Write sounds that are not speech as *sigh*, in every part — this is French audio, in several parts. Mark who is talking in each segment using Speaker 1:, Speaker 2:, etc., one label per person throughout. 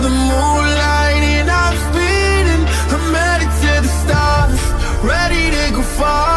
Speaker 1: the moonlight and I'm speeding. I'm headed to the stars, ready to go far.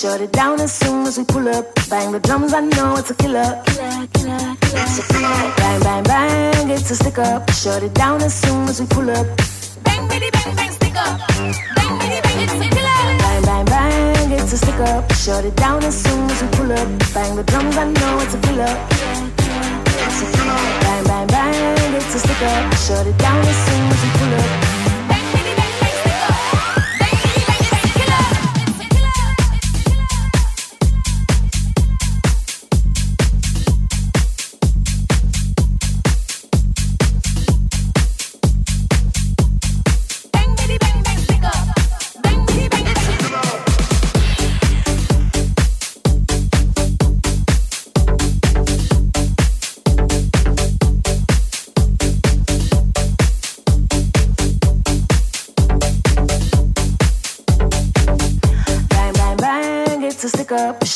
Speaker 2: Shut it down as soon as we pull up. Bang the drums, I know it's a killer. Killer, killer, killer. It's a killer. Bang, bang, bang, it's a stick up. Shut it down as soon as we pull up.
Speaker 3: Bang, bitty, bang, bang, stick up. Bang, bitty, bang, it's a killer.
Speaker 2: Bang, bang, bang, it's a stick up. Shut it down as soon as we pull up. Bang the drums, I know it's a killer. It's a killer. Bang, bang, bang, it's a stick up. Shut it down as soon as we pull up.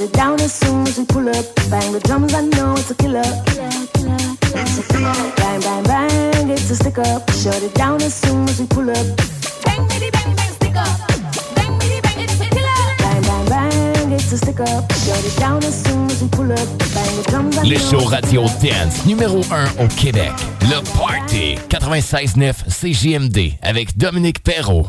Speaker 2: It down as soon as we pull up. Bang the drums, I know it's a killer. Killer, killer, killer. It's a killer. Bang, bang, bang, it's a stick up. Shut it down as soon as we pull up.
Speaker 3: Bang, bitty, bang, bang, stick up. Bang, bitty, bang, it's a killer.
Speaker 2: Bang, bang, bang, it's a stick up. Shut it down as soon as we pull up. Bang the drums, I
Speaker 4: Le show radio dance numéro 1 au Québec. Le Party 96.9 CJMD avec Dominique Perrault.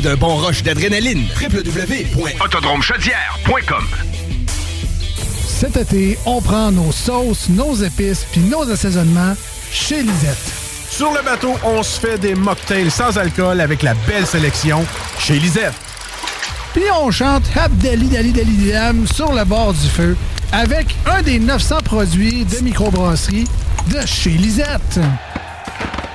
Speaker 5: d'un bon rush d'adrénaline. www.autodromechaudière.com
Speaker 6: Cet été, on prend nos sauces, nos épices puis nos assaisonnements chez Lisette.
Speaker 7: Sur le bateau, on se fait des mocktails sans alcool avec la belle sélection chez Lisette.
Speaker 6: Puis on chante Abdali Dali Dali Dam sur le bord du feu avec un des 900 produits de microbrasserie de chez Lisette.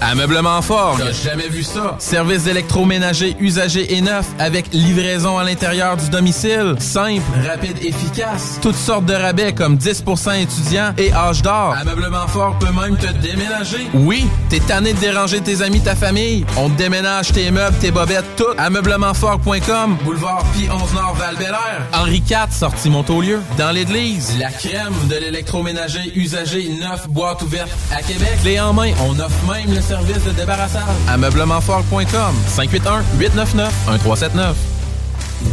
Speaker 8: Ameublement Fort. T'as jamais vu ça? Service d'électroménager usagé et neuf avec livraison à l'intérieur du domicile. Simple, rapide, efficace. Toutes sortes de rabais comme 10% étudiants et âge d'or. Ameublement Fort peut même te déménager. Oui, t'es tanné de déranger tes amis, ta famille. On te déménage tes meubles, tes bobettes, tout. Ameublementfort.com. Boulevard Pi 11 Nord val Henri IV, sortie Montaulieu. Dans l'église, la crème de l'électroménager usagé neuf boîte ouverte à Québec. Clé en main, on offre même le service de débarrassage. Ameublementfort.com 581 899 1379.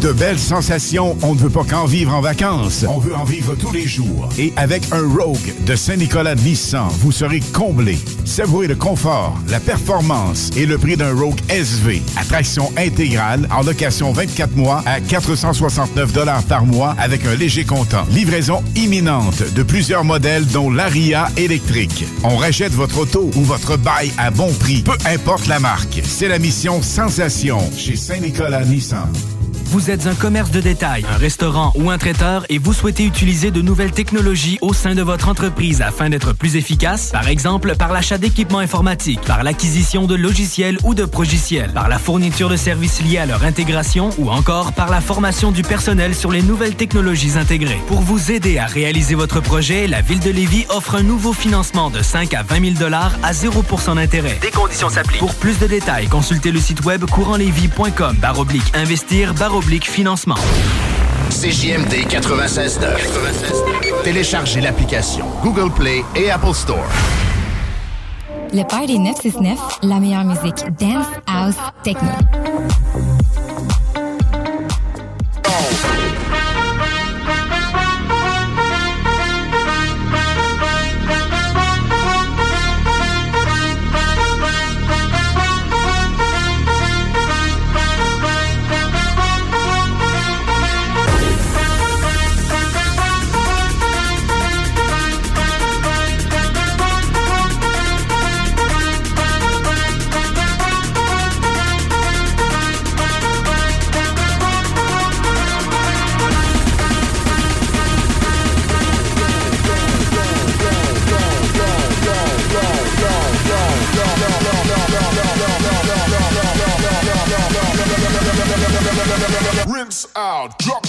Speaker 9: De belles sensations, on ne veut pas qu'en vivre en vacances. On veut en vivre tous les jours. Et avec un Rogue de Saint-Nicolas Nissan, vous serez comblé. Savourez le confort, la performance et le prix d'un Rogue SV. Attraction intégrale en location 24 mois à 469 par mois avec un léger comptant. Livraison imminente de plusieurs modèles dont l'Aria électrique. On rachète votre auto ou votre bail à bon prix, peu importe la marque. C'est la mission Sensation chez Saint-Nicolas Nissan.
Speaker 10: Vous êtes un commerce de détail, un restaurant ou un traiteur et vous souhaitez utiliser de nouvelles technologies au sein de votre entreprise afin d'être plus efficace, par exemple par l'achat d'équipements informatiques, par l'acquisition de logiciels ou de progiciels, par la fourniture de services liés à leur intégration ou encore par la formation du personnel sur les nouvelles technologies intégrées. Pour vous aider à réaliser votre projet, la Ville de Lévis offre un nouveau financement de 5 à 20 000 à 0% d'intérêt.
Speaker 11: Des conditions s'appliquent.
Speaker 10: Pour plus de détails, consultez le site web courantlevy.com baroblique investir financement.
Speaker 12: CJMD 96.9. Téléchargez l'application Google Play et Apple Store.
Speaker 13: Le Party 969, la meilleure musique dance, house, techno.
Speaker 14: Out, drop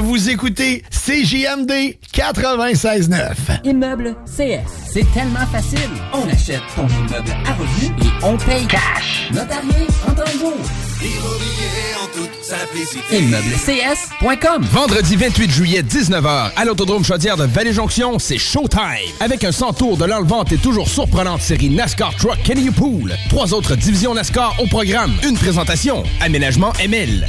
Speaker 15: Vous écoutez CJMD 96.9.
Speaker 16: Immeuble CS, c'est tellement facile. On achète ton immeuble à revenu et on paye cash. Notarié en temps jour.
Speaker 17: Immobilier en toute simplicité.
Speaker 16: ImmeublesCS.com
Speaker 5: Vendredi 28 juillet, 19h, à l'Autodrome Chaudière de Vallée-Jonction, c'est Showtime. Avec un 100 tours de l'enlevante et toujours surprenante série NASCAR Truck Kenny Pool. Trois autres divisions NASCAR au programme. Une présentation. Aménagement ML.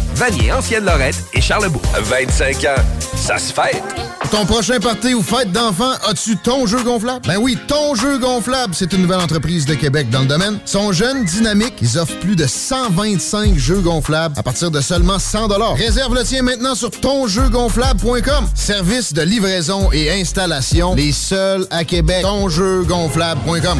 Speaker 17: Vanier, Ancienne Lorette et Charlebourg. 25 ans, ça se fait.
Speaker 18: Ton prochain party ou fête d'enfant, as-tu ton jeu gonflable? Ben oui, ton jeu gonflable, c'est une nouvelle entreprise de Québec dans le domaine. Ils sont jeunes, dynamiques, ils offrent plus de 125 jeux gonflables à partir de seulement 100 Réserve le tien maintenant sur tonjeugonflable.com. Service de livraison et installation, les seuls à Québec. Tonjeugonflable.com.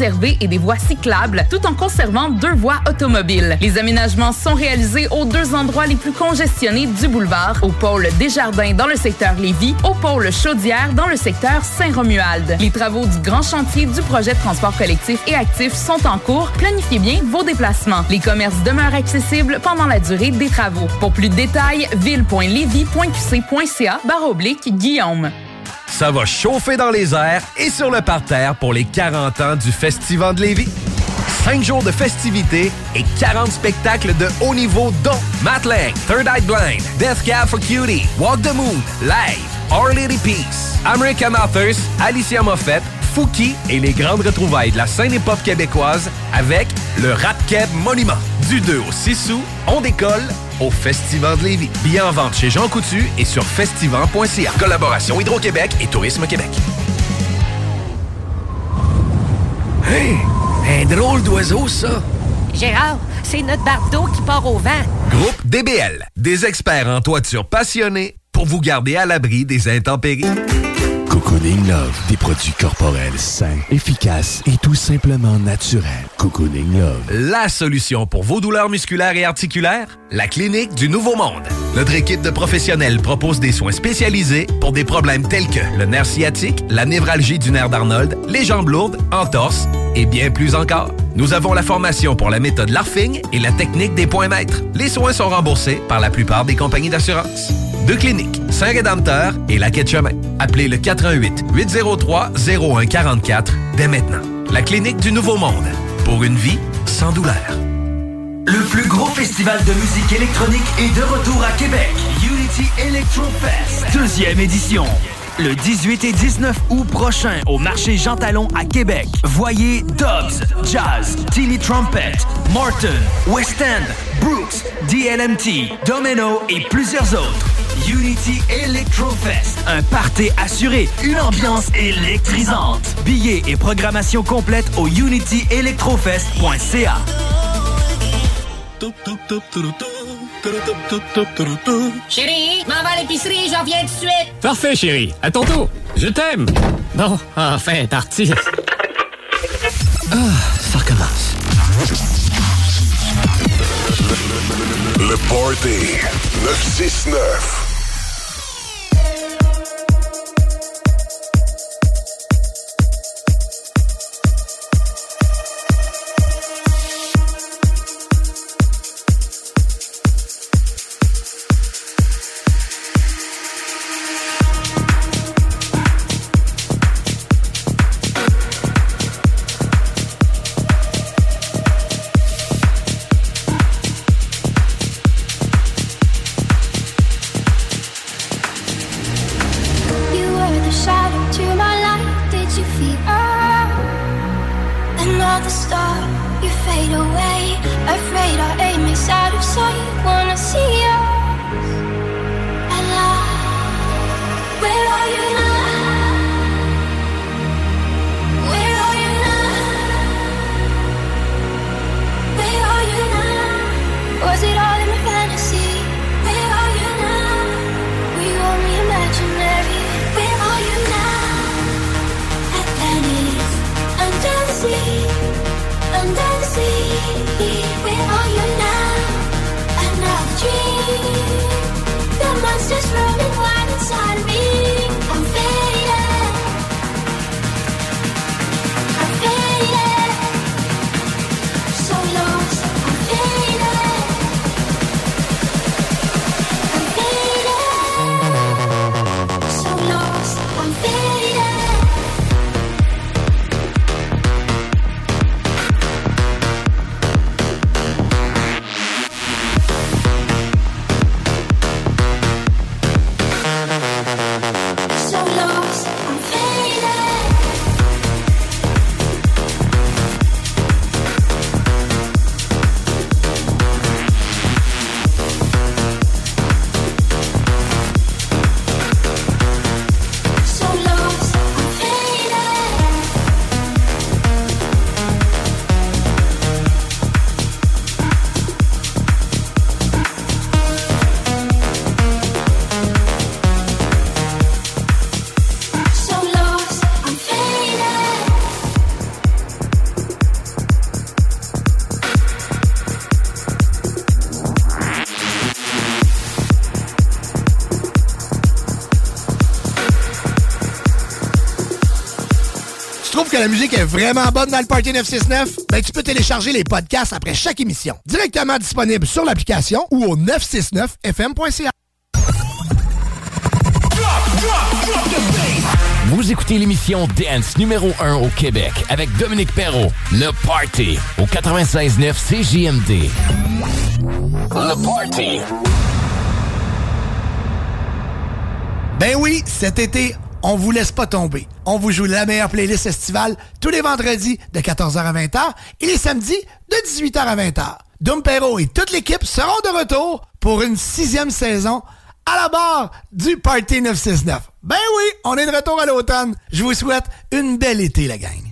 Speaker 19: et des voies cyclables, tout en conservant deux voies automobiles. Les aménagements sont réalisés aux deux endroits les plus congestionnés du boulevard, au pôle Desjardins dans le secteur Lévis, au pôle Chaudière dans le secteur Saint-Romuald. Les travaux du grand chantier du projet de transport collectif et actif sont en cours. Planifiez bien vos déplacements. Les commerces demeurent accessibles pendant la durée des travaux. Pour plus de détails, ville.levy.qc.ca barre oblique Guillaume.
Speaker 17: Ça va chauffer dans les airs et sur le parterre pour les 40 ans du Festival de Lévis. 5 jours de festivités et 40 spectacles de haut niveau dont Matt Third Eye Blind, Death Cab for Cutie, Walk the Moon, Live, Our Lady Peace, American Authors, Alicia Moffett, Fouki et les grandes retrouvailles de la scène hip-hop québécoise avec le Rap Keb Monument. Du 2 au 6 août, on décolle au Festival de Lévis. Billets en vente chez Jean Coutu et sur festival.ca. Collaboration Hydro-Québec et Tourisme Québec.
Speaker 20: Hey! Un drôle d'oiseau, ça!
Speaker 21: Gérard, c'est notre bardeau qui part au vent.
Speaker 17: Groupe DBL, des experts en toiture passionnés pour vous garder à l'abri des intempéries.
Speaker 22: Cocooning Love, des produits corporels sains, efficaces et tout simplement naturels. Cocooning Love.
Speaker 17: La solution pour vos douleurs musculaires et articulaires? La clinique du Nouveau Monde. Notre équipe de professionnels propose des soins spécialisés pour des problèmes tels que le nerf sciatique, la névralgie du nerf d'Arnold, les jambes lourdes, entorse et bien plus encore. Nous avons la formation pour la méthode LARFING et la technique des points maîtres. Les soins sont remboursés par la plupart des compagnies d'assurance. Deux cliniques, Saint-Rédempteur et la Quai de Chemin. Appelez le 88 803 0144 dès maintenant. La clinique du Nouveau Monde. Pour une vie sans douleur.
Speaker 10: Le plus gros festival de musique électronique est de retour à Québec. Unity Electro Fest. Deuxième édition. Le 18 et 19 août prochain au marché Jean Talon à Québec. Voyez Dobbs, Jazz, Timmy Trumpet, Martin, West End, Brooks, DLMT, Domino et plusieurs autres. Unity Electrofest. Un party assuré, une ambiance électrisante. Billets et programmation complète au unityelectrofest.ca.
Speaker 3: Chérie, m'en va à l'épicerie, j'en viens tout de suite.
Speaker 23: Parfait, chérie. À ton tour. Je t'aime. Bon, enfin, parti. Ah, ça recommence.
Speaker 24: Le Party 969.
Speaker 25: La musique est vraiment bonne dans le Party 969? Ben, tu peux télécharger les podcasts après chaque émission. Directement disponible sur l'application ou au 969fm.ca.
Speaker 4: Vous écoutez l'émission Dance numéro 1 au Québec avec Dominique Perrault. Le Party au 96.9 CJMD. Le Party.
Speaker 25: Ben oui, cet été, on vous laisse pas tomber. On vous joue la meilleure playlist estivale tous les vendredis de 14h à 20h et les samedis de 18h à 20h. Dom Perrault et toute l'équipe seront de retour pour une sixième saison à la barre du Party 969. Ben oui, on est de retour à l'automne. Je vous souhaite une belle été, la gang.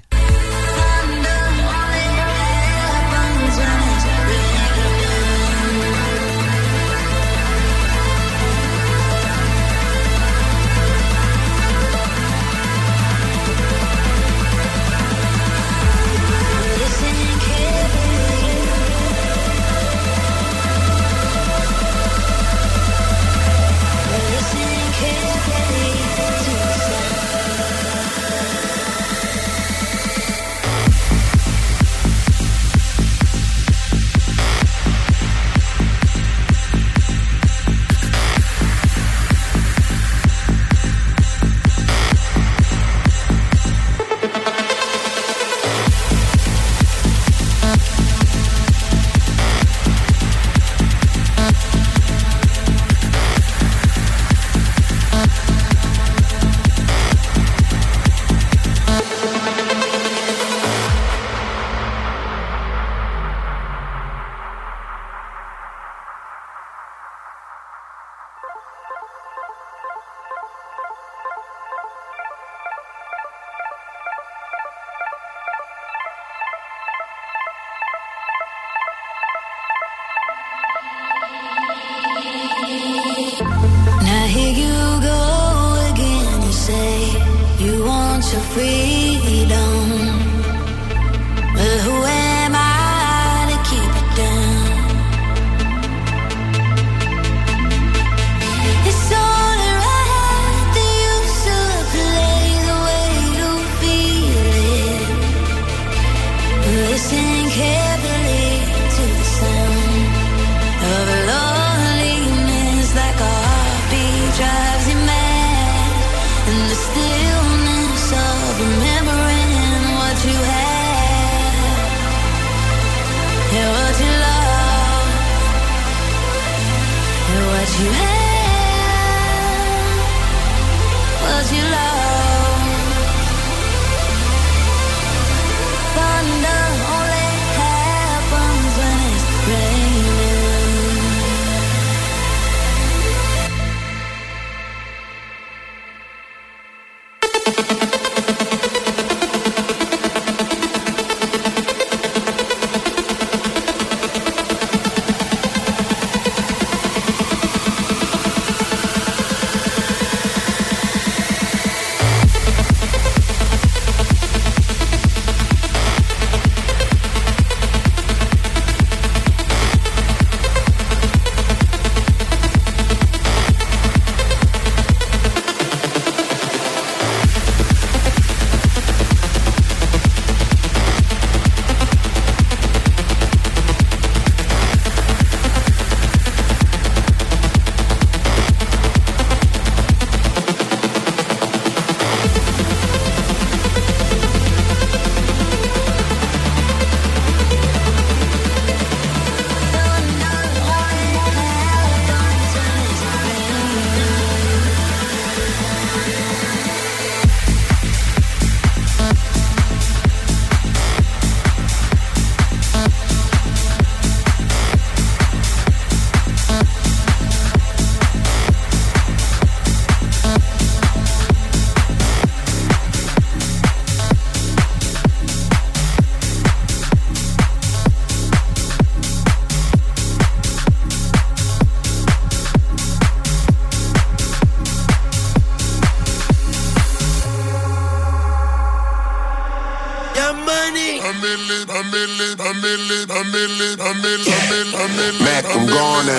Speaker 14: I'm gonna.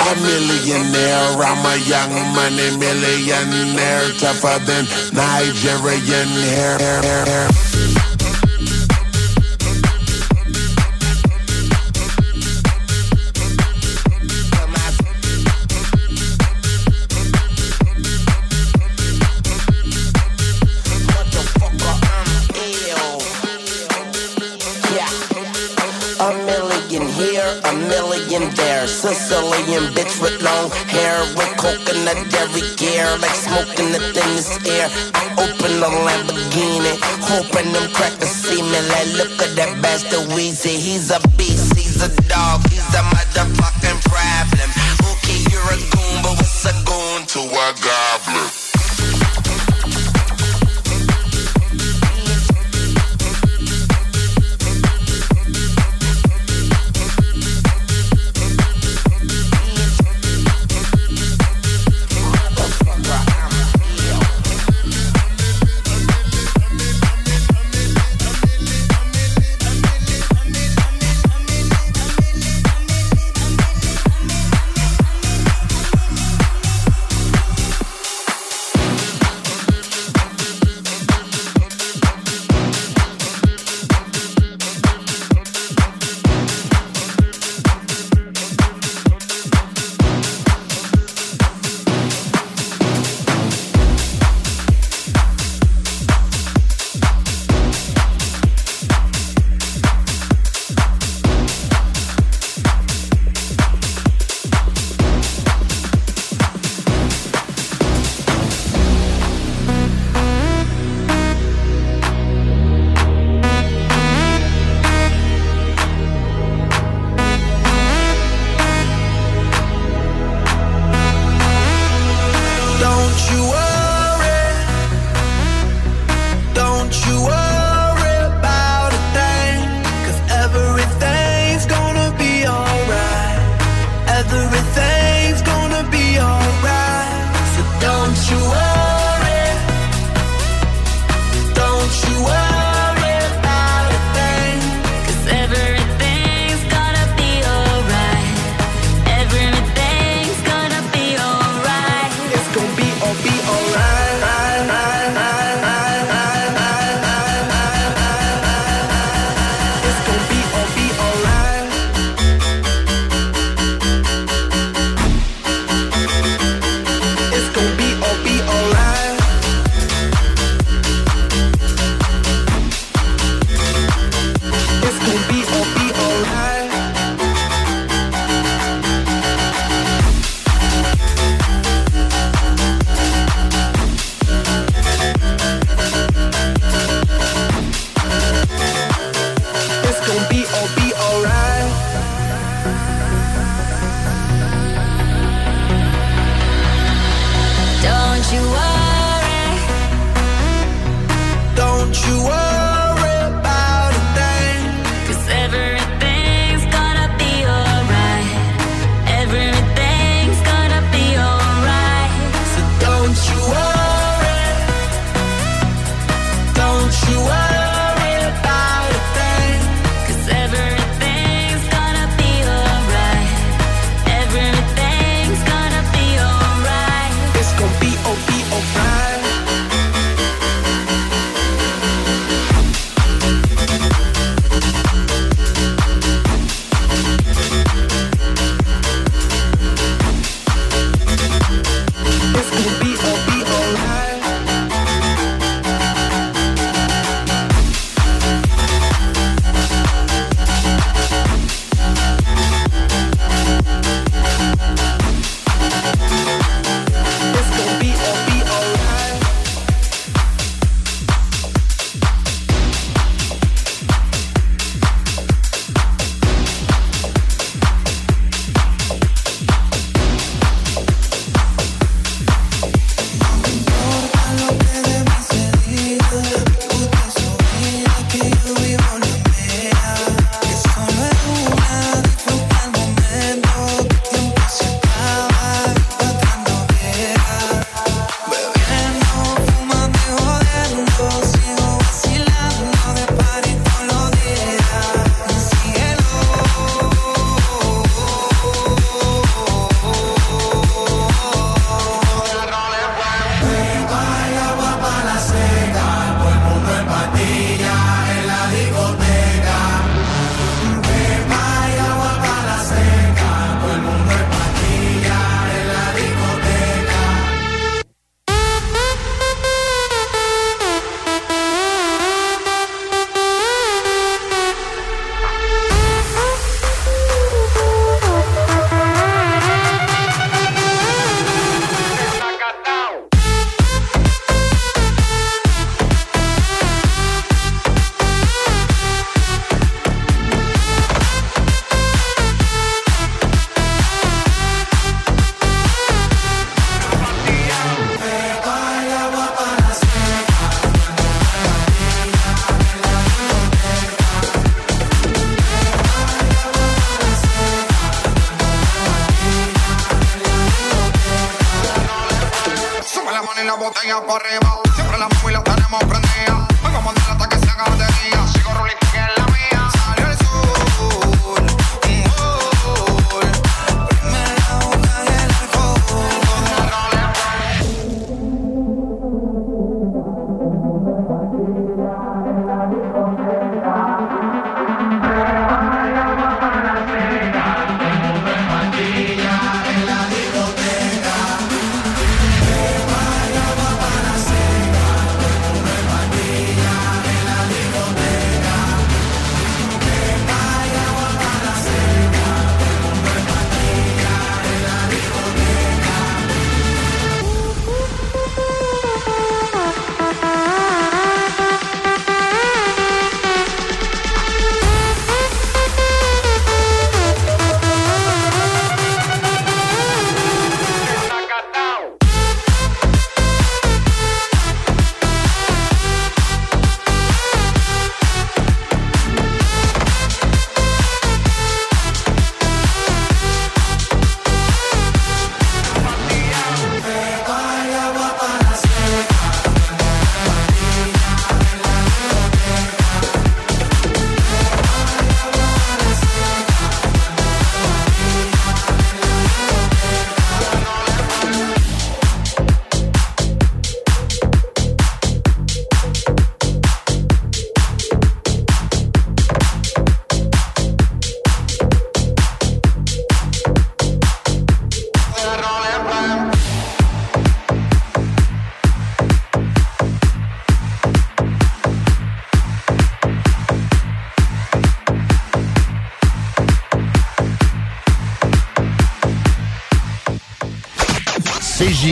Speaker 14: A millionaire, I'm a young money millionaire, tougher than Nigerian hair.
Speaker 16: A Sicilian bitch with long hair, with coconut every gear, like smoking the thinnest air. I open the Lamborghini, hoping them crackers see me. Like, look at that bastard Weezy. He's a beast, he's a dog, he's a motherfucking problem. Okay, you're a goon, but what's a goon to a goblin?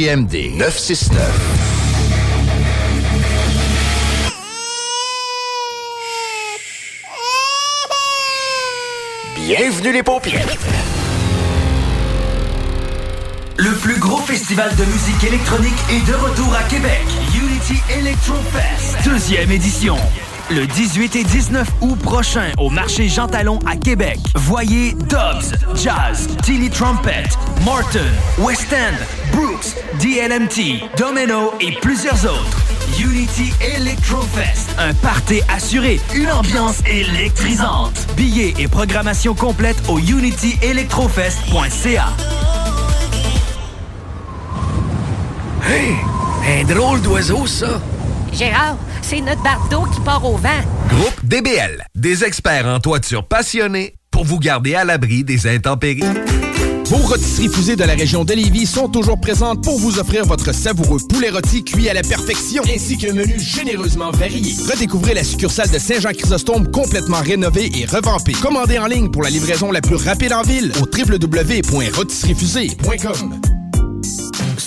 Speaker 26: CJMD 969. Bienvenue les paupières.
Speaker 27: Le plus gros festival de musique électronique est de retour à Québec. Unity Electro Fest, deuxième édition. Le 18 et 19 août prochain au marché Jean Talon à Québec. Voyez Dobbs, Jazz, Tilly Trumpet, Martin, West End, Brooks, DLMT, Domino et plusieurs autres. Unity Electro Fest, un party assuré, une ambiance électrisante. Billets et programmation complète au unityelectrofest.ca.
Speaker 20: Hey, un drôle d'oiseau, ça.
Speaker 21: Gérard, c'est notre bardeau qui part au vent.
Speaker 17: Groupe DBL, des experts en toiture passionnés pour vous garder à l'abri des intempéries.
Speaker 5: Vos rôtisseries fusées de la région de Lévis sont toujours présentes pour vous offrir votre savoureux poulet rôti cuit à la perfection, ainsi qu'un menu généreusement varié. Redécouvrez la succursale de Saint-Jean-Chrysostome complètement rénovée et revampée. Commandez en ligne pour la livraison la plus rapide en ville au www.rôtisseriefusée.com.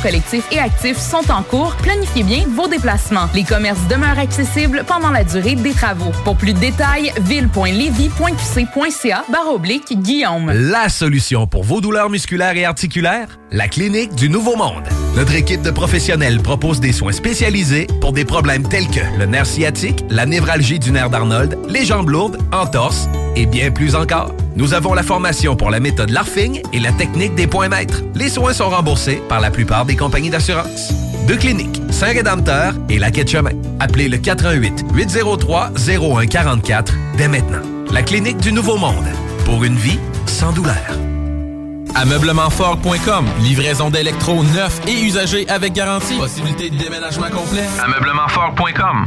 Speaker 19: collectif et actif sont en cours. Planifiez bien vos déplacements. Les commerces demeurent accessibles pendant la durée des travaux. Pour plus de détails, ville.levy.qc.ca barre oblique Guillaume.
Speaker 17: La solution pour vos douleurs musculaires et articulaires? La Clinique du Nouveau Monde. Notre équipe de professionnels propose des soins spécialisés pour des problèmes tels que le nerf sciatique, la névralgie du nerf d'Arnold, les jambes lourdes, entorses et bien plus encore. Nous avons la formation pour la méthode LARFING et la technique des points maîtres. Les soins sont remboursés par la plupart des compagnies d'assurance. Deux cliniques, Saint-Rédempteur et la Quai de Chemin. Appelez le 418 803 0144 dès maintenant. La Clinique du Nouveau Monde. Pour une vie sans douleur.
Speaker 28: Ameublementfort.com. Livraison d'électro neufs et usagés avec garantie. Possibilité de déménagement complet. Ameublementfort.com.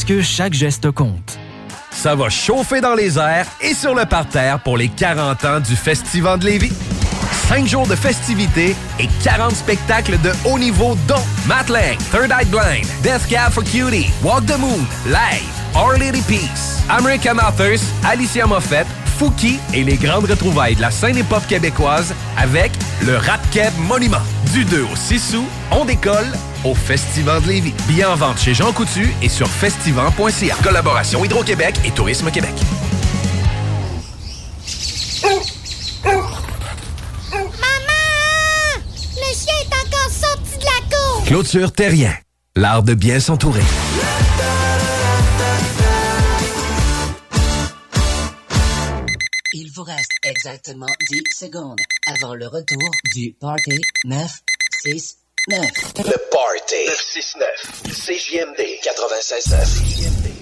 Speaker 10: que chaque geste compte.
Speaker 17: Ça va chauffer dans les airs et sur le parterre pour les 40 ans du Festival de Lévis. 5 jours de festivités et 40 spectacles de haut niveau dont Matt Third Eye Blind, Death Cab for Cutie, Walk the Moon, Live, Our Lady Peace, American Authors, Alicia Moffett, Fouki et les grandes retrouvailles de la scène hip-hop québécoise avec le Rap Monument. Du 2 au 6 août, on décolle au Festival de Lévis. Billets en vente chez Jean Coutu et sur festival.ca. Collaboration Hydro-Québec et Tourisme Québec.
Speaker 3: Maman! Le chien est encore sorti de la cour!
Speaker 17: Clôture Terrien. L'art de bien s'entourer.
Speaker 29: Il vous reste exactement 10 secondes avant le retour du Party 969.
Speaker 26: Le Party 969. CJMD 96.9.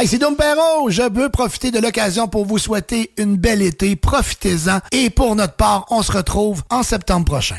Speaker 6: Hey, c'est Dom Perrault. Je veux profiter de l'occasion pour vous souhaiter une belle été. Profitez-en. Et pour notre part, on se retrouve en septembre prochain.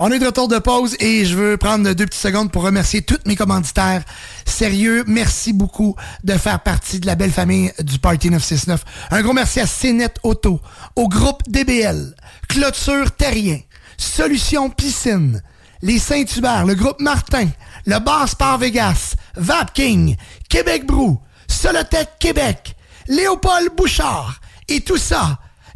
Speaker 1: On est de retour de pause et je veux prendre deux petites secondes pour remercier tous mes commanditaires. Sérieux, merci beaucoup de faire partie de la belle famille du Party 969. Un gros merci à CNET Auto, au groupe DBL, Clôture Terrien, Solution Piscine, les Saint-Hubert, le groupe Martin, le Bar Sport Vegas, Vapking, Québec Brou, Solotech Québec, Léopold Bouchard et tout ça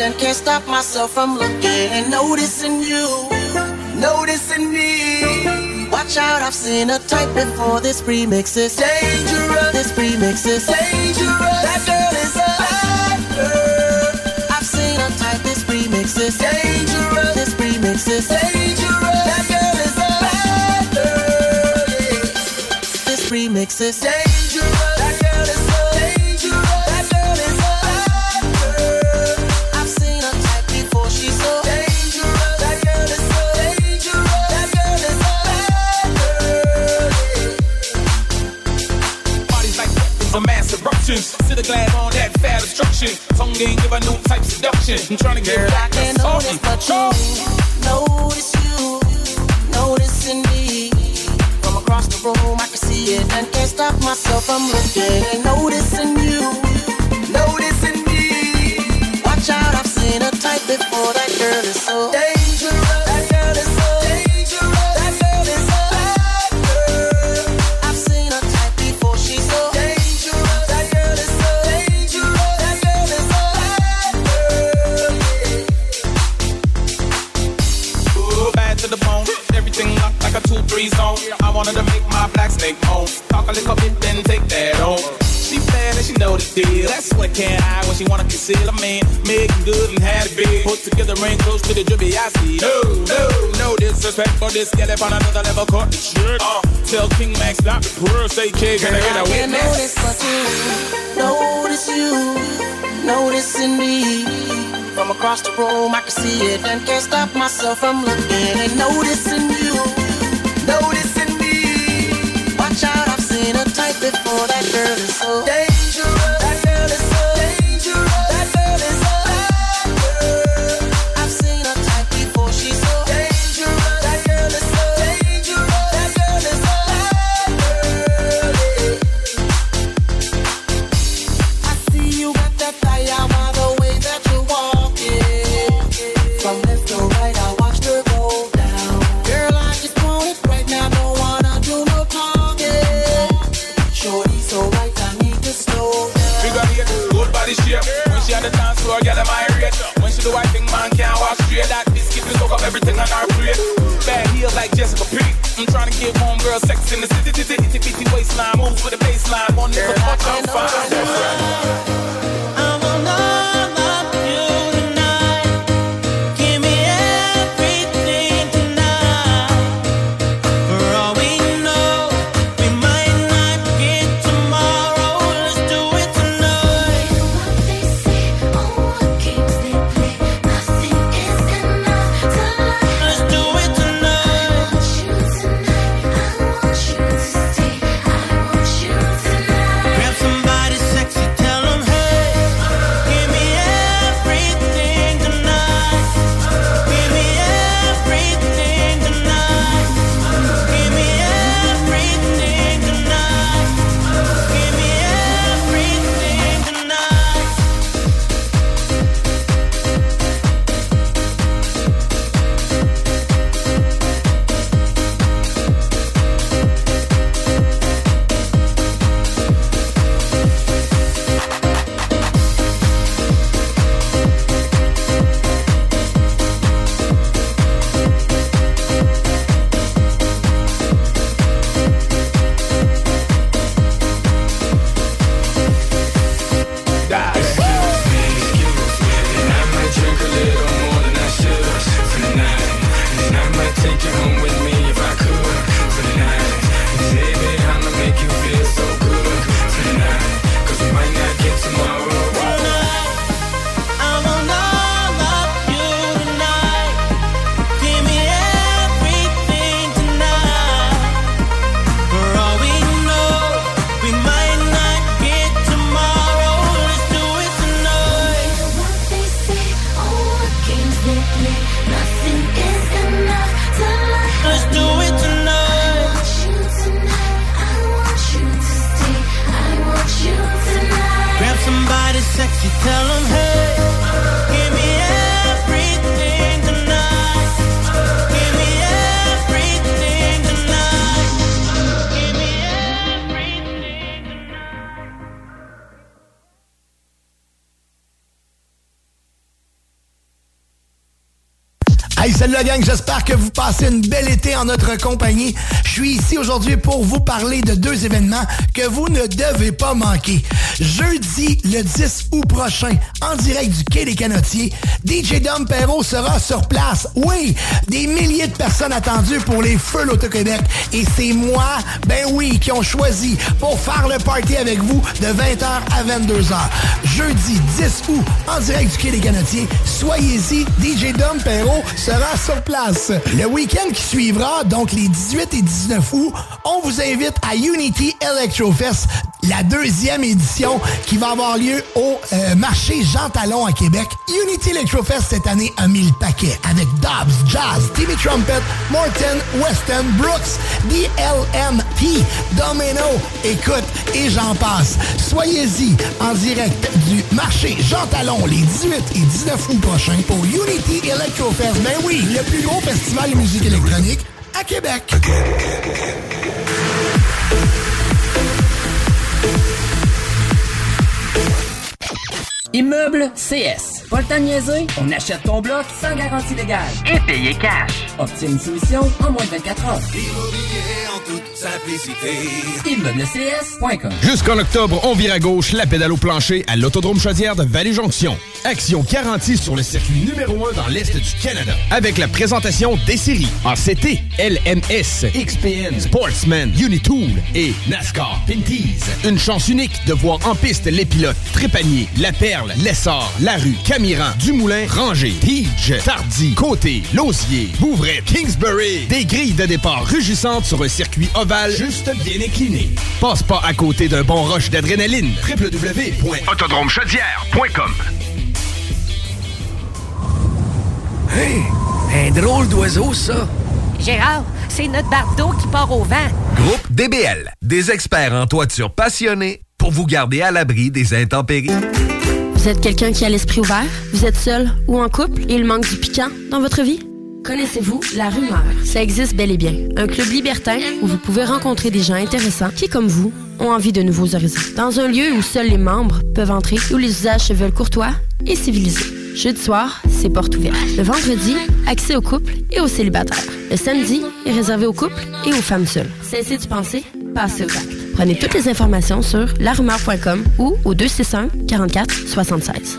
Speaker 30: and can't stop myself from looking and noticing you, noticing me. Watch out, I've seen a type before. This remix is dangerous. This remix is dangerous. That girl is a bad girl. I've seen a type. This remix is dangerous. This remix is dangerous. That girl is a bad girl. This remix is dangerous.
Speaker 1: Game, give a new type seduction. I'm trying to get
Speaker 30: Girl,
Speaker 1: back. that's
Speaker 30: but you notice you, noticing me. From across the room, I can see it and can't stop myself from looking. Noticing you, noticing me. Watch out, I've seen a type before. That girl is so
Speaker 1: no disrespect for this. Get up on another level, caught the shit. Uh, tell King Max stop the purr. Say, kid, can I get a
Speaker 30: Girl, I can't
Speaker 1: witness?
Speaker 30: notice but you notice you noticing me from across the room I can see it and can't stop myself from looking and noticing you noticing me watch out I've seen a type before that girl is so dangerous
Speaker 1: she on the dance floor, get them irate. When she do I think man can't walk straight. That biscuit will soak up everything on our plate. Bad heels like Jessica P. I'm trying to get home girl sex in the city, city, itty bitty waistline. Moves with the baseline. Nigga much, I'm fine.
Speaker 6: J'espère que vous passez une belle été en notre compagnie. Je suis ici aujourd'hui pour vous parler de deux événements que vous ne devez pas manquer. Jeudi, le 10 août prochain, en direct du Quai des Canotiers, DJ Dom Perrault sera sur place. Oui, des milliers de personnes attendues pour les Feux l'Auto-Québec. Et c'est moi, ben oui, qui ont choisi pour faire le party avec vous de 20h à 22h. Jeudi 10 août, en direct du Quai des Canotiers, soyez-y, DJ Dom Perrault sera sur place. Le week-end qui suivra, donc les 18 et 19 août, on vous invite à Unity Electrofest, la deuxième édition qui va avoir lieu au euh, marché Jean Talon à Québec. Unity Electrofest cette année a mis le avec Dobbs, Jazz, Timmy Trumpet, Morton, Weston, Brooks, Domino, écoute, et j'en passe. Soyez-y en direct du marché Jean Talon les 18 et 19 août prochains pour Unity Electrofest. Ben oui, le plus gros festival de musique électronique à Québec.
Speaker 31: Immeuble CS. Pas le temps de niaiser? On achète ton bloc sans garantie légale. Et payer cash. Obtiens une soumission en moins de 24 heures.
Speaker 14: Immobilier en toute simplicité.
Speaker 31: ImmeublesCS.com
Speaker 5: Jusqu'en octobre, on vire à gauche la pédale au plancher à l'Autodrome Chaudière de Vallée-Jonction. Action garantie sur le circuit numéro 1 dans l'Est du Canada. Avec la présentation des séries en CT, LMS, XPN, Sportsman, Unitool et NASCAR Pinties. Une chance unique de voir en piste les pilotes Trépanier, La Perle, Lessard, Larue, Camiran, Dumoulin, Ranger, Tige, Tardy, Côté, Lausier, Bouvray, Kingsbury. Des grilles de départ rugissantes sur un circuit ovale juste bien incliné. Passe pas à côté d'un bon rush d'adrénaline. www.autodromechaudière.com
Speaker 20: Hey, un drôle d'oiseau, ça.
Speaker 21: Gérard, c'est notre bardeau qui part au vent.
Speaker 17: Groupe DBL, des experts en toiture passionnés pour vous garder à l'abri des intempéries.
Speaker 32: Vous êtes quelqu'un qui a l'esprit ouvert? Vous êtes seul ou en couple? Et il manque du piquant dans votre vie? Connaissez-vous la rumeur? Ça existe bel et bien. Un club libertin où vous pouvez rencontrer des gens intéressants qui, comme vous, ont envie de nouveaux horizons. Dans un lieu où seuls les membres peuvent entrer, où les usages se veulent courtois et civilisés. Jeudi soir, c'est porte ouverte. Le vendredi, accès aux couples et aux célibataires. Le samedi est réservé aux couples et aux femmes seules. Cessez de penser, passez aux actes. Prenez toutes les informations sur larumeur.com ou au 261 44 76.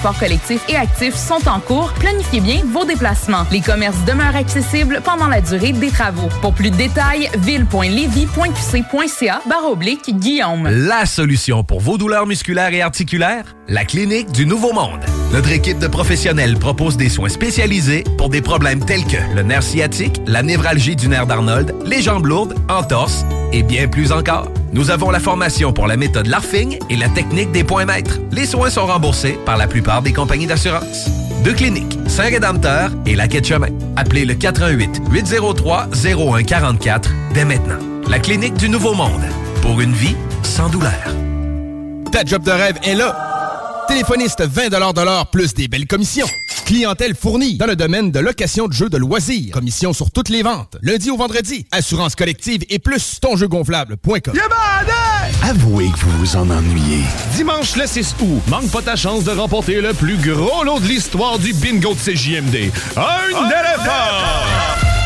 Speaker 19: collectif et actif sont en cours. Planifiez bien vos déplacements. Les commerces demeurent accessibles pendant la durée des travaux. Pour plus de détails, ville.levy.qc.ca oblique Guillaume.
Speaker 17: La solution pour vos douleurs musculaires et articulaires? La Clinique du Nouveau Monde. Notre équipe de professionnels propose des soins spécialisés pour des problèmes tels que le nerf sciatique, la névralgie du nerf d'Arnold, les jambes lourdes, entorse et bien plus encore. Nous avons la formation pour la méthode LARFING et la technique des points maîtres. Les soins sont remboursés par la plupart des compagnies d'assurance. Deux cliniques, Saint-Rédempteur et la Quai de Chemin. Appelez le 88 803 0144 dès maintenant. La Clinique du Nouveau Monde. Pour une vie sans douleur.
Speaker 5: Ta job de rêve est là. Téléphoniste 20 de l'heure plus des belles commissions. Clientèle fournie dans le domaine de location de jeux de loisirs. Commission sur toutes les ventes. Lundi au vendredi. Assurance collective et plus tonjeugonflable.com.
Speaker 33: Avouez que vous vous en ennuyez.
Speaker 7: Dimanche le 6 août, manque pas ta chance de remporter le plus gros lot de l'histoire du bingo de CJMD. Un, éléphant!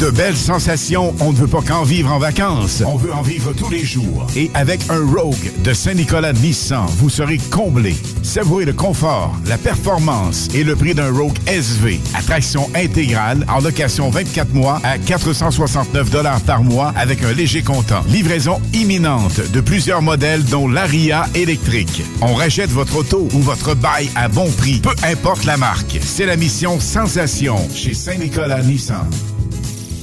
Speaker 9: De belles sensations, on ne veut pas qu'en vivre en vacances. On veut en vivre tous les jours. Et avec un Rogue de Saint-Nicolas Nissan, vous serez comblé. Savourez le confort, la performance et le prix d'un Rogue SV. Attraction intégrale en location 24 mois à 469 par mois avec un léger comptant. Livraison imminente de plusieurs modèles dont l'Aria électrique. On rachète votre auto ou votre bail à bon prix, peu importe la marque. C'est la mission Sensation chez Saint-Nicolas Nissan.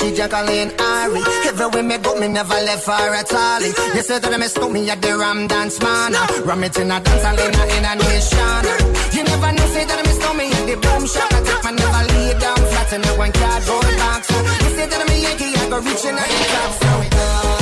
Speaker 34: she juggling Ari. Everywhere me go, me never left her at all. You said that I miss me at the Ram Dance Man. Ram it in a dance, I in a, in nation. You never know, say that I miss me at the boom shop. I take my never lay down flat in a one cardboard box. You said that I'm a Yankee, I go reaching out the top. So
Speaker 1: it goes.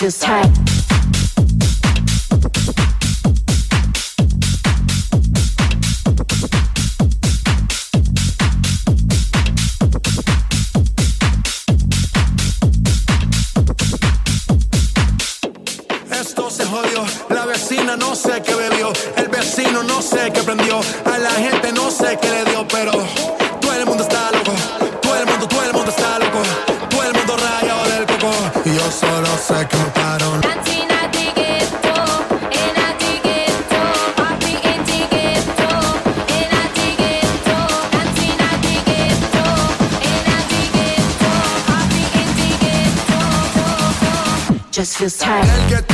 Speaker 35: Just Just feels tight.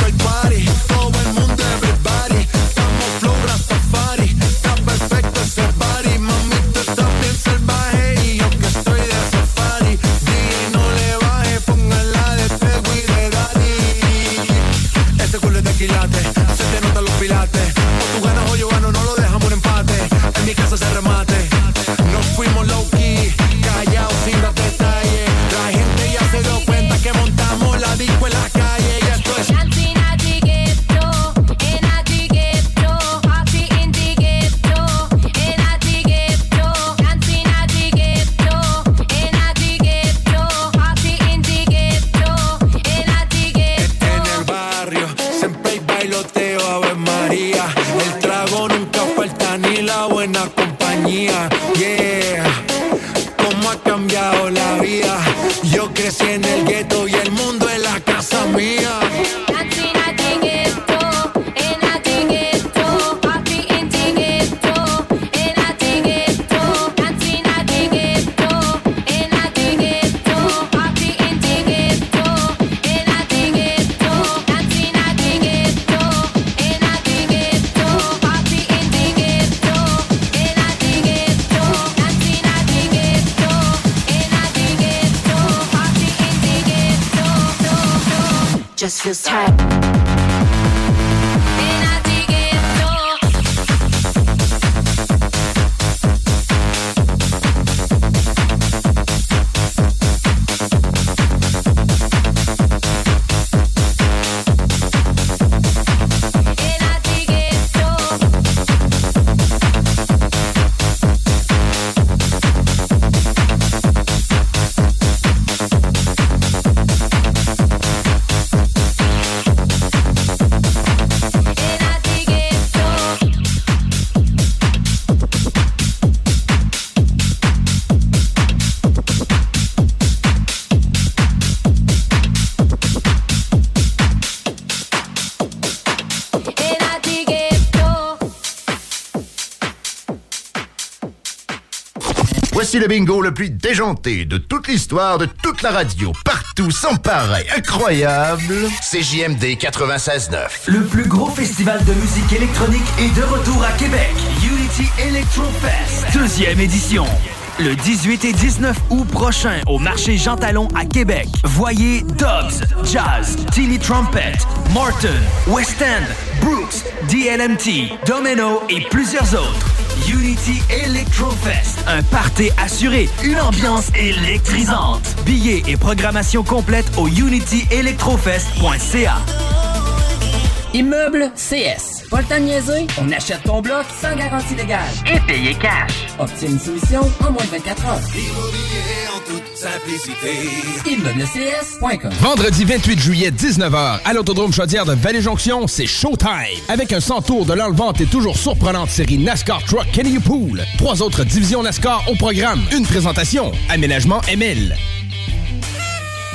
Speaker 4: Voici le bingo le plus déjanté de toute l'histoire de toute la radio. Partout, sans pareil, incroyable. CJMD 96.9.
Speaker 10: Le plus gros festival de musique électronique est de retour à Québec. Unity Electro Fest, deuxième édition. Le 18 et 19 août prochain au marché Jean Talon à Québec. Voyez Dobbs, Jazz, Timmy Trumpet, Martin, West End, Brooks, DLMT, Domino et plusieurs autres. Unity Electrofest, un party assuré, une ambiance électrisante. Billets et programmation complète au unityelectrofest.ca.
Speaker 31: Immeuble CS. Pas le temps de niaiser? On achète ton bloc sans garantie légale. Et payer cash. Obtiens une soumission en moins de 24 heures.
Speaker 36: Simplicité.
Speaker 31: ImmeublesCS.com
Speaker 5: Vendredi 28 juillet, 19h, à l'Autodrome Chaudière de Vallée-Jonction, c'est Showtime. Avec un 100 tours de l'enlevante et toujours surprenante série NASCAR Truck Kenny Pool. Trois autres divisions NASCAR au programme. Une présentation. Aménagement ML.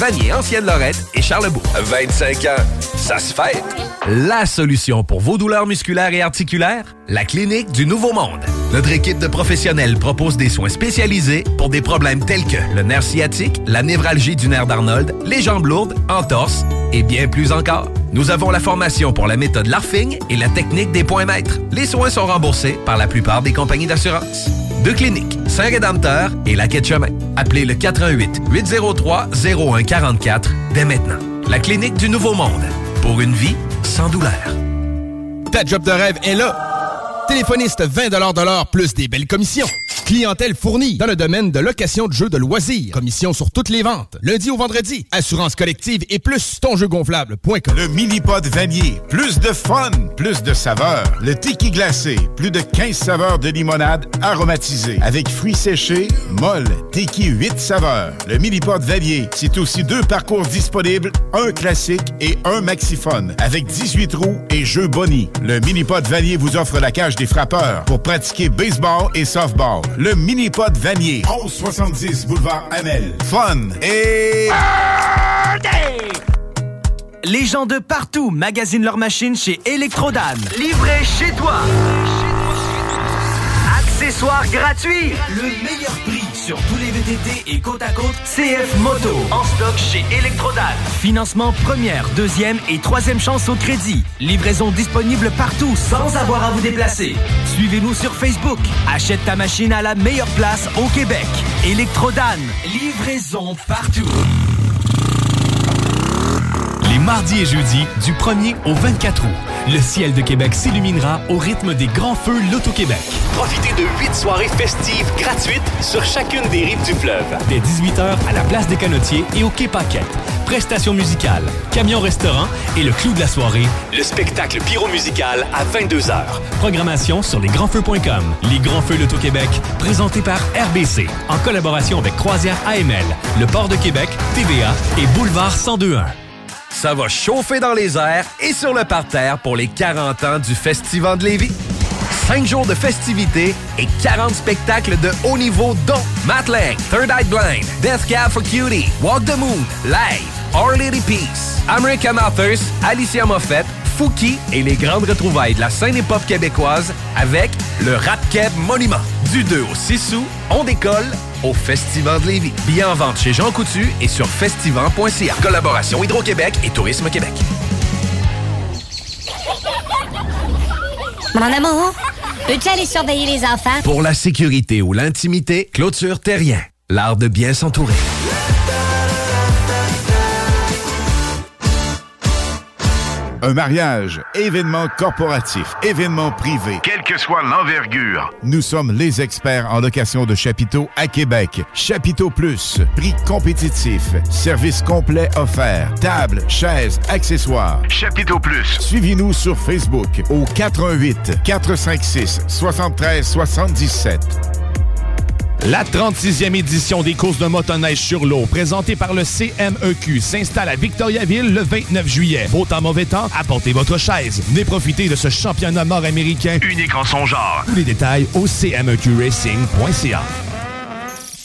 Speaker 17: Vanier, Ancienne-Lorette et Charlebourg. 25 ans, ça se fête. La solution pour vos douleurs musculaires et articulaires? La Clinique du Nouveau Monde. Notre équipe de professionnels propose des soins spécialisés pour des problèmes tels que le nerf sciatique, la névralgie du nerf d'Arnold, les jambes lourdes, entorses et bien plus encore. Nous avons la formation pour la méthode LARFING et la technique des points maîtres. Les soins sont remboursés par la plupart des compagnies d'assurance. Deux cliniques, Saint-Rédempteur et la Quai de Chemin. Appelez le 88 803 0144 dès maintenant. La clinique du Nouveau Monde. Pour une vie sans douleur.
Speaker 5: Ta job de rêve est là. Téléphoniste 20 de l'heure plus des belles commissions. Clientèle fournie dans le domaine de location de jeux de loisirs. Commission sur toutes les ventes. Lundi au vendredi. Assurance collective et plus tonjeugonflable.com.
Speaker 9: Le mini-pod vanier. Plus de fun, plus de saveurs. Le tiki glacé. Plus de 15 saveurs de limonade aromatisée. Avec fruits séchés, molle, tiki 8 saveurs. Le mini-pod vanier. C'est aussi deux parcours disponibles, un classique et un maxiphone. Avec 18 roues et jeux boni. Le mini-pod vanier vous offre la cage des frappeurs pour pratiquer baseball et softball. Le mini-pod vanier. 1170 boulevard Amel. Fun et...
Speaker 10: Les gens de partout magasinent leurs machines chez Electrodan. Livré chez toi. Accessoires gratuits. Le meilleur prix sur tous les VTT et côte à côte CF Moto. En stock chez Electrodan. Financement première, deuxième et troisième chance au crédit. Livraison disponible partout sans avoir à vous déplacer. Suivez-nous sur Facebook. Achète ta machine à la meilleure place au Québec. Electrodan. Livraison partout.
Speaker 37: Les mardis et jeudis, du 1er au 24 août, le ciel de Québec s'illuminera au rythme des grands feux Loto-Québec.
Speaker 38: Profitez de huit soirées festives gratuites sur chacune des rives du fleuve.
Speaker 37: Dès 18h à la place des Canotiers et au Quai Paquette. Prestations musicales, camion-restaurant et le clou de la soirée,
Speaker 38: Le spectacle pyro-musical à 22h.
Speaker 37: Programmation sur lesgrandsfeux.com. Les Grands Feux Loto-Québec, présentés par RBC, en collaboration avec Croisière AML, le Port de Québec, TVA et Boulevard 1021.
Speaker 17: Ça va chauffer dans les airs et sur le parterre pour les 40 ans du Festival de Lévis. 5 jours de festivités et 40 spectacles de haut niveau dont Matt Third Eye Blind, Death Cab for Cutie, Walk the Moon, Live, Our Lady Peace, American Authors, Alicia Moffett, Fouki et les grandes retrouvailles de la scène hip-hop québécoise avec le Rap Keb Monument. Du 2 au 6 août, on décolle au Festival de Lévis. Billets en vente chez Jean Coutu et sur festival.ca. Collaboration Hydro-Québec et Tourisme Québec.
Speaker 39: Mon amour, peux-tu aller surveiller les enfants?
Speaker 17: Pour la sécurité ou l'intimité, Clôture Terrien. L'art de bien s'entourer.
Speaker 9: Un mariage, événement corporatif, événement privé.
Speaker 14: Quelle que soit l'envergure.
Speaker 9: Nous sommes les experts en location de chapiteaux à Québec. Chapiteau Plus, prix compétitif, service complet offert, table, chaises, accessoires.
Speaker 14: Chapiteau Plus.
Speaker 9: Suivez-nous sur Facebook au 418 456 73 77.
Speaker 7: La 36e édition des courses de motoneige sur l'eau, présentée par le CMEQ, s'installe à Victoriaville le 29 juillet. Beau temps, mauvais temps, apportez votre chaise. Venez profiter de ce championnat nord-américain.
Speaker 14: Unique en son genre.
Speaker 7: Tous les détails au cmeqracing.ca.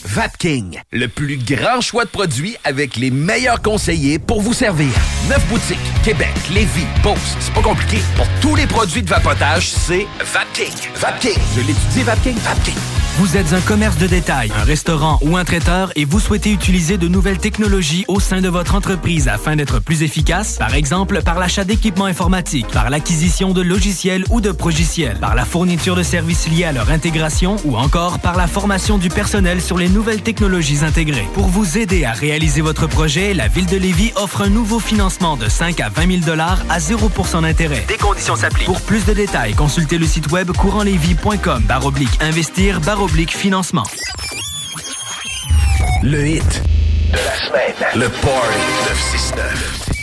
Speaker 17: Vapking, le plus grand choix de produits avec les meilleurs conseillers pour vous servir. Neuf boutiques, Québec, Lévis, Beauce. C'est pas compliqué. Pour tous les produits de vapotage, c'est Vapking. Vapking. Je l'étudie, Vapking. Vapking.
Speaker 10: Vous êtes un commerce de détail, un restaurant ou un traiteur et vous souhaitez utiliser de nouvelles technologies au sein de votre entreprise afin d'être plus efficace, par exemple par l'achat d'équipements informatiques, par l'acquisition de logiciels ou de progiciels, par la fourniture de services liés à leur intégration ou encore par la formation du personnel sur les nouvelles technologies intégrées. Pour vous aider à réaliser votre projet, la Ville de Lévis offre un nouveau financement de 5 à 20 000 à 0% d'intérêt. Des conditions s'appliquent. Pour plus de détails, consultez le site web courantlévis.com baroblique investir financement.
Speaker 38: Le hit de la semaine. Le Party 969.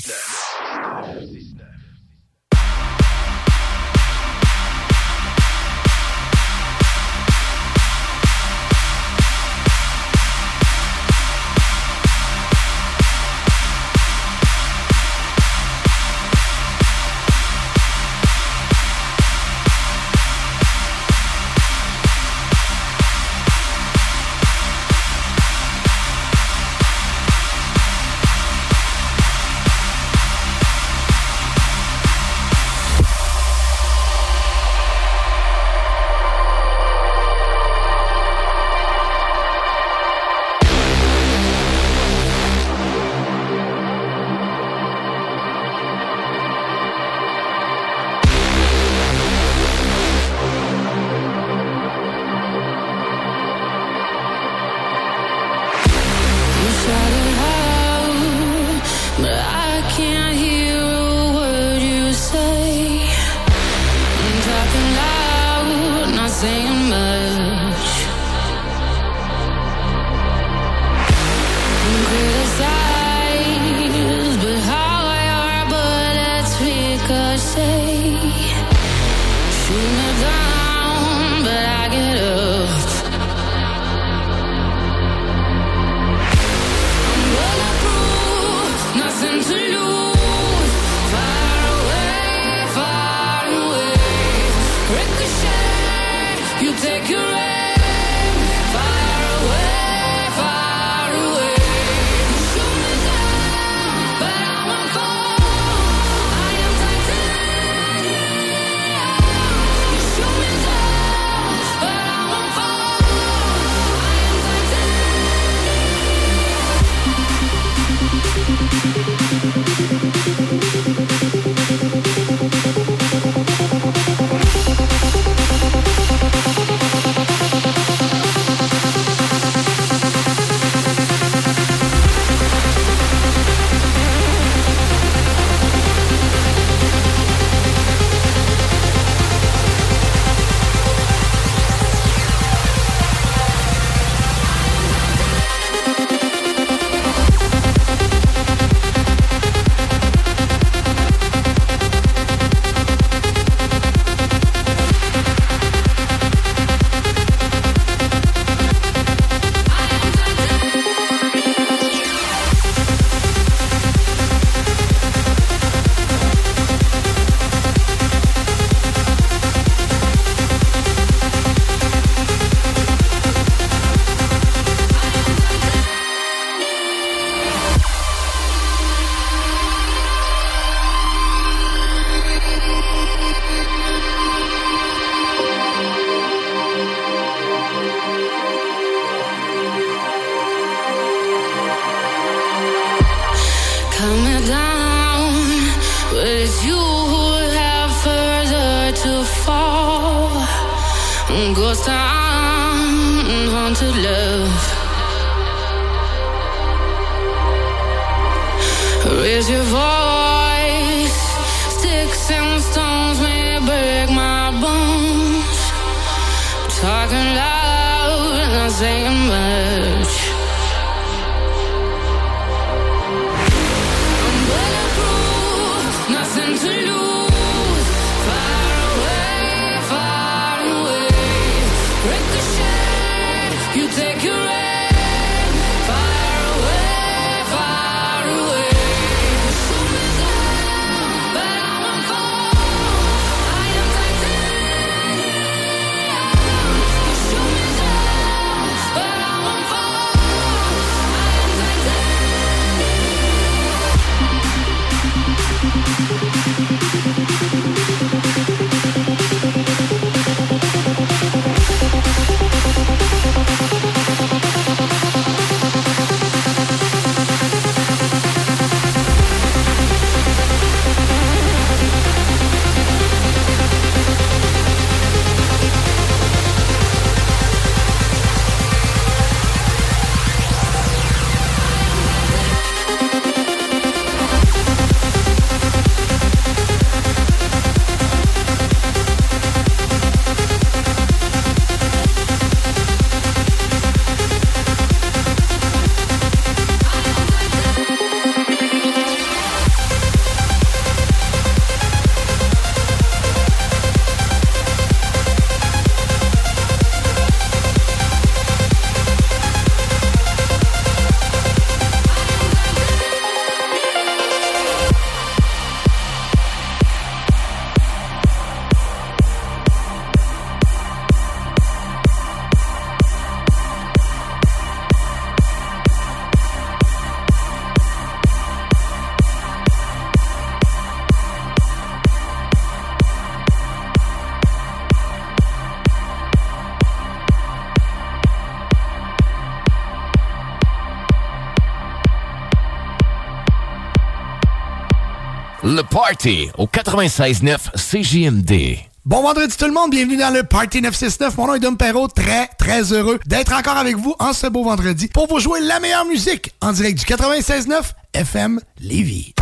Speaker 40: Party au 96.9 CJMD.
Speaker 6: Bon vendredi tout le monde, bienvenue dans le Party 969. Mon nom est Dom Perrault, très très heureux d'être encore avec vous en ce beau vendredi pour vous jouer la meilleure musique en direct du 96.9 FM Lévis.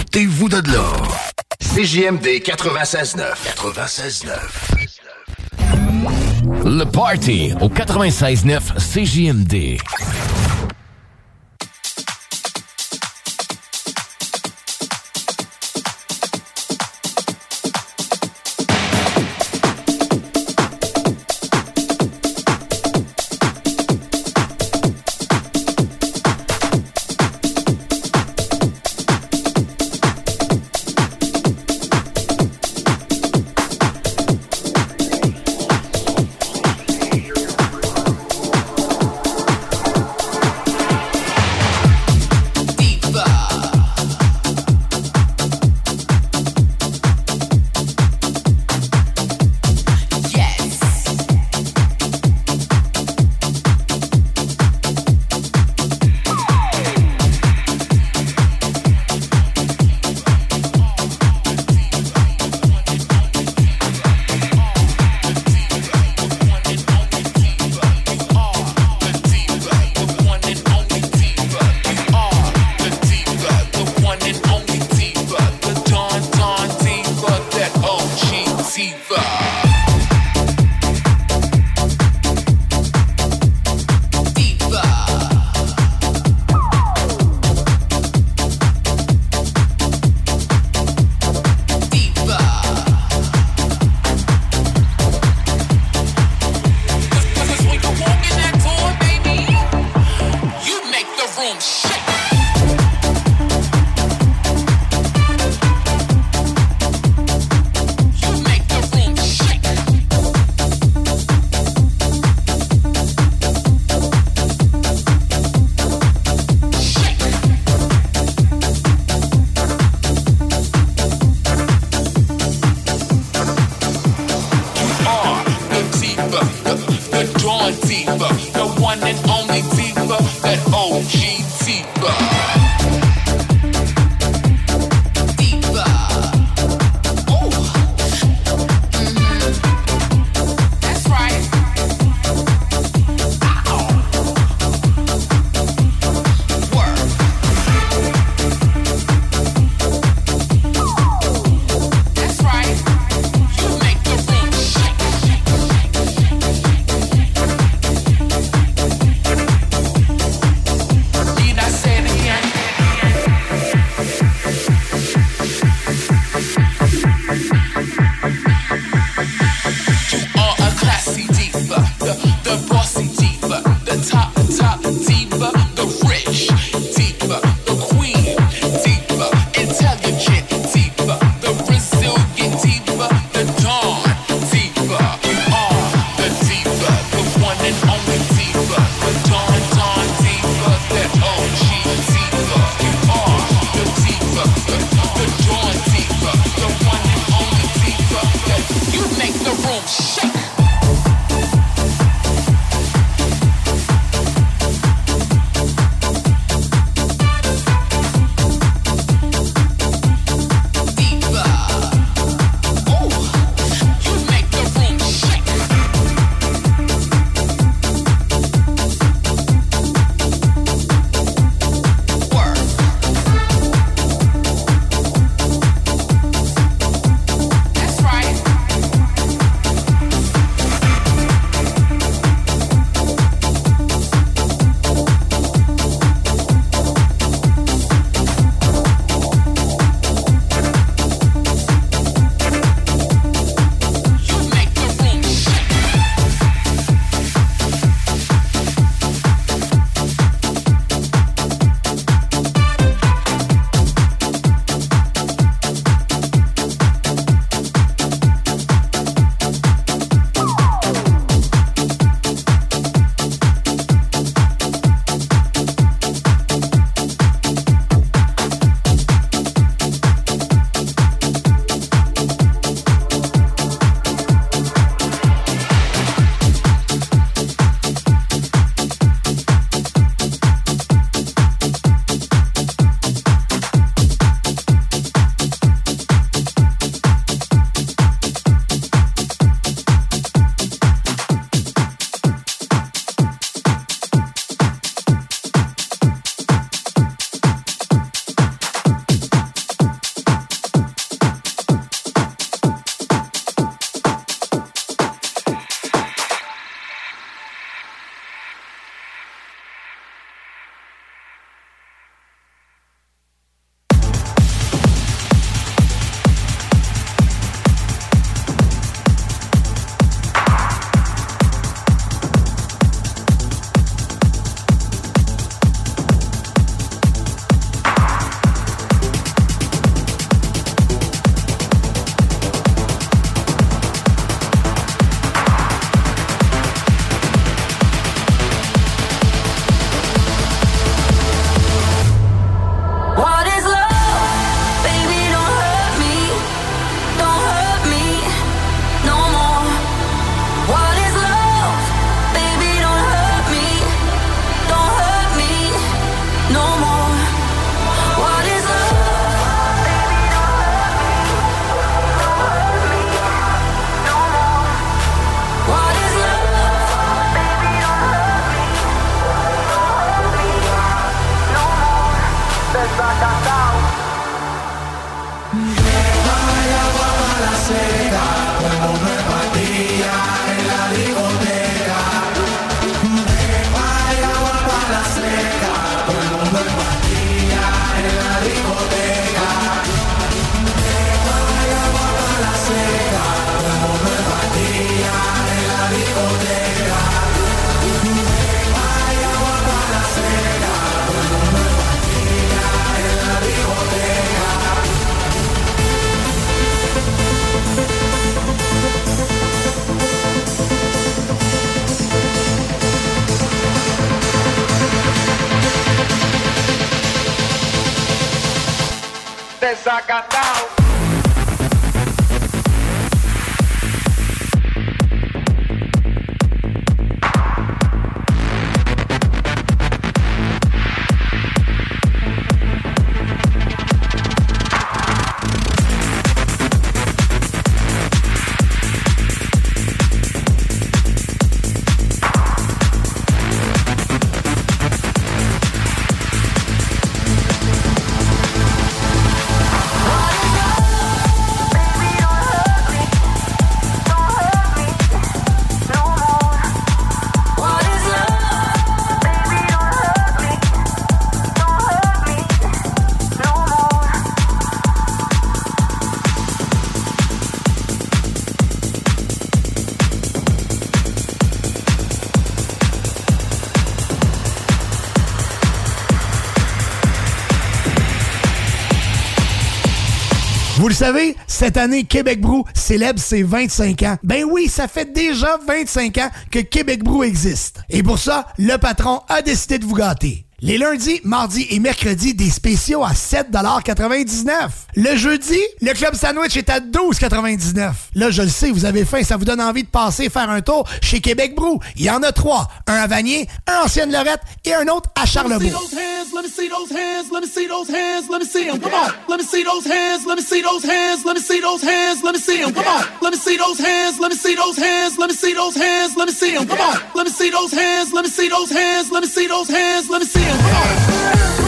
Speaker 4: Ôtez-vous de là. CJMD 96.9. 96.9.
Speaker 41: Le Party au 96.9 CJMD.
Speaker 6: Savez, cette année, Québec Brou célèbre ses 25 ans. Ben oui, ça fait déjà 25 ans que Québec Brou existe. Et pour ça, le patron a décidé de vous gâter. Les lundis, mardis et mercredis, des spéciaux à 7,99 Le jeudi, le club sandwich est à 12,99 Là, je le sais, vous avez faim, ça vous donne envie de passer faire un tour chez Québec Brou. Il y en a trois. Un à Vanier, un ancienne Lorette et un autre à
Speaker 25: Let me see
Speaker 6: Charlebourg.
Speaker 25: those hands, let me see those hands, let me see those hands, let me see them. Come on. Let me see those hands, let me see those hands, let me see those hands, let me see them. Come on.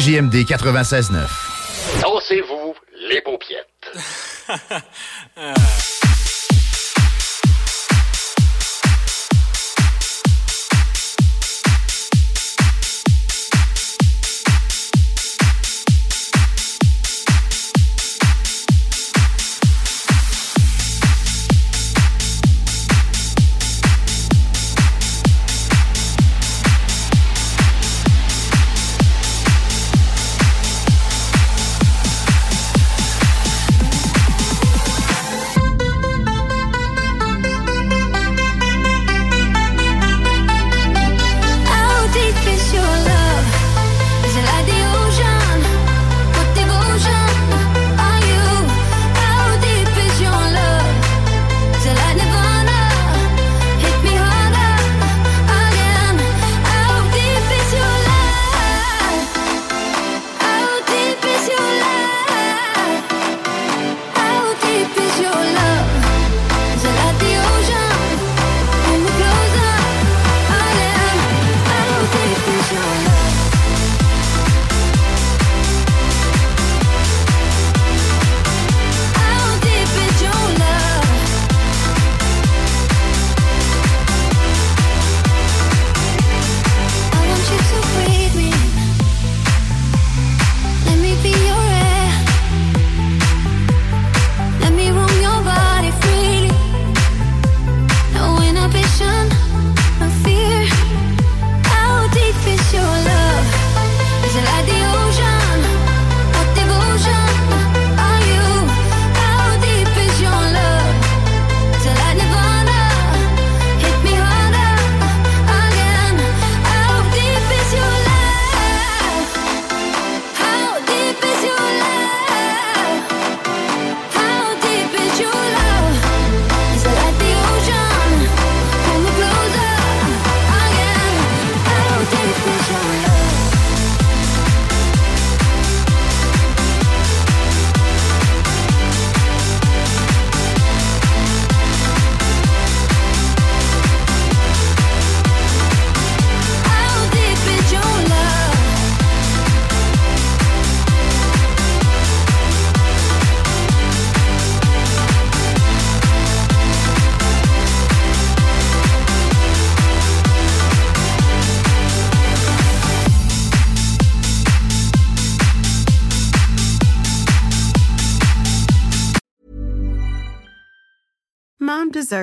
Speaker 4: CJMD 96.9.
Speaker 35: Dansez-vous les paupiètes. *laughs* *laughs*